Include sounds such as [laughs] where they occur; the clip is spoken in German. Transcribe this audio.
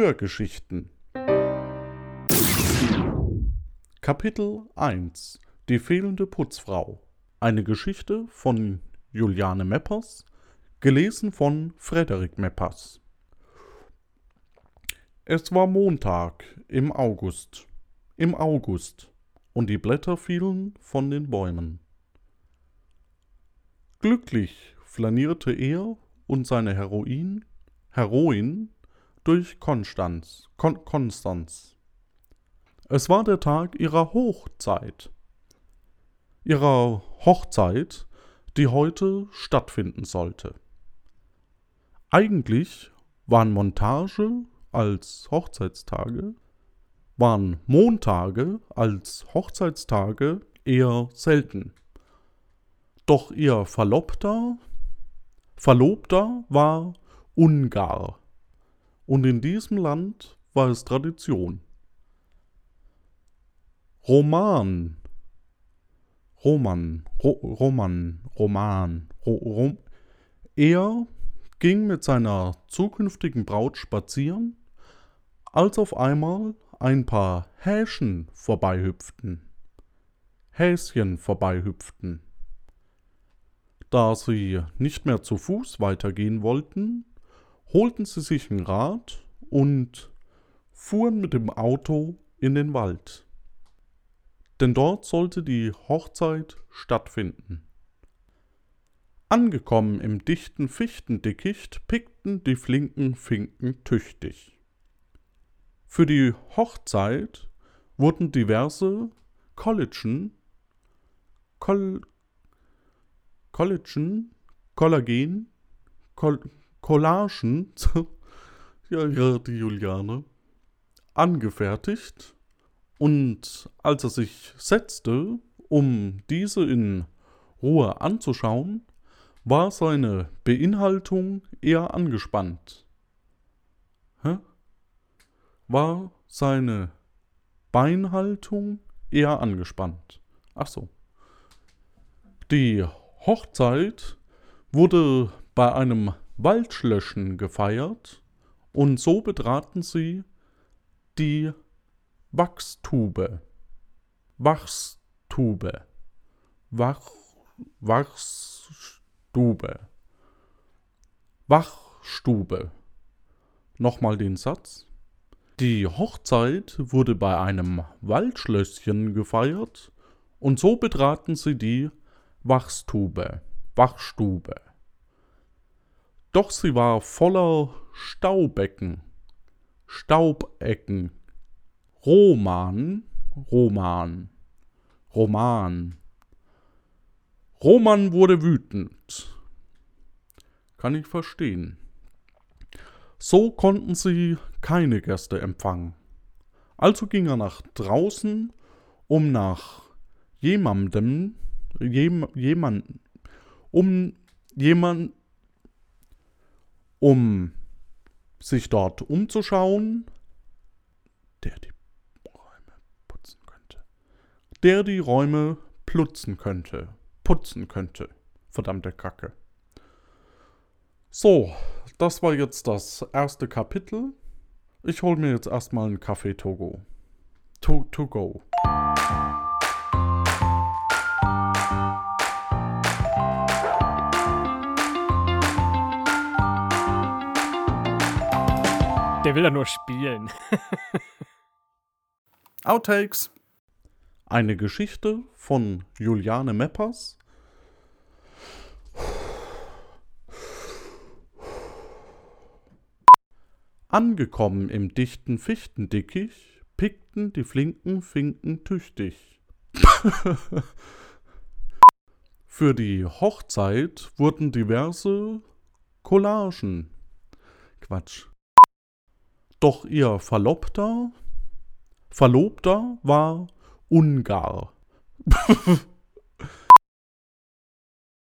Kindergeschichten Kapitel 1 Die fehlende Putzfrau Eine Geschichte von Juliane Meppers, gelesen von Frederik Meppers. Es war Montag im August, im August, und die Blätter fielen von den Bäumen. Glücklich flanierte er und seine Heroin, Heroin durch Konstanz, Kon Konstanz. Es war der Tag ihrer Hochzeit. Ihrer Hochzeit, die heute stattfinden sollte. Eigentlich waren Montage als Hochzeitstage, waren Montage als Hochzeitstage eher selten. Doch ihr Verlobter, Verlobter war Ungar. Und in diesem Land war es Tradition. Roman, Roman, Ro Roman, Roman, Ro Rom. Er ging mit seiner zukünftigen Braut spazieren, als auf einmal ein paar Häschen vorbeihüpften. Häschen vorbeihüpften. Da sie nicht mehr zu Fuß weitergehen wollten, holten sie sich ein Rad und fuhren mit dem Auto in den Wald. Denn dort sollte die Hochzeit stattfinden. Angekommen im dichten Fichtendickicht pickten die flinken Finken tüchtig. Für die Hochzeit wurden diverse Collagen, Kol Collagen, Kollagen, Kol Collagen, [laughs] ja, ja, die Juliane, angefertigt und als er sich setzte, um diese in Ruhe anzuschauen, war seine Beinhaltung eher angespannt. Hä? War seine Beinhaltung eher angespannt. Ach so. Die Hochzeit wurde bei einem Waldschlöschen gefeiert und so betraten sie die Wachstube. Wachstube. Wach, Wachstube. Wachstube. Nochmal den Satz. Die Hochzeit wurde bei einem Waldschlösschen gefeiert und so betraten sie die Wachstube, Wachstube. Doch sie war voller Staubecken, Staubecken, Roman, Roman, Roman. Roman wurde wütend. Kann ich verstehen. So konnten sie keine Gäste empfangen. Also ging er nach draußen, um nach jemandem jem, jemand, um jemand, um sich dort umzuschauen, der die Räume putzen könnte. Der die Räume plutzen könnte. Putzen könnte. Verdammte Kacke. So, das war jetzt das erste Kapitel. Ich hol mir jetzt erstmal einen Kaffee Togo. To, to go. Der will ja nur spielen. [laughs] Outtakes. Eine Geschichte von Juliane Meppers. Angekommen im dichten Fichtendickicht, pickten die flinken Finken tüchtig. [laughs] Für die Hochzeit wurden diverse Collagen. Quatsch. Doch ihr Verlobter, Verlobter war Ungar. [laughs]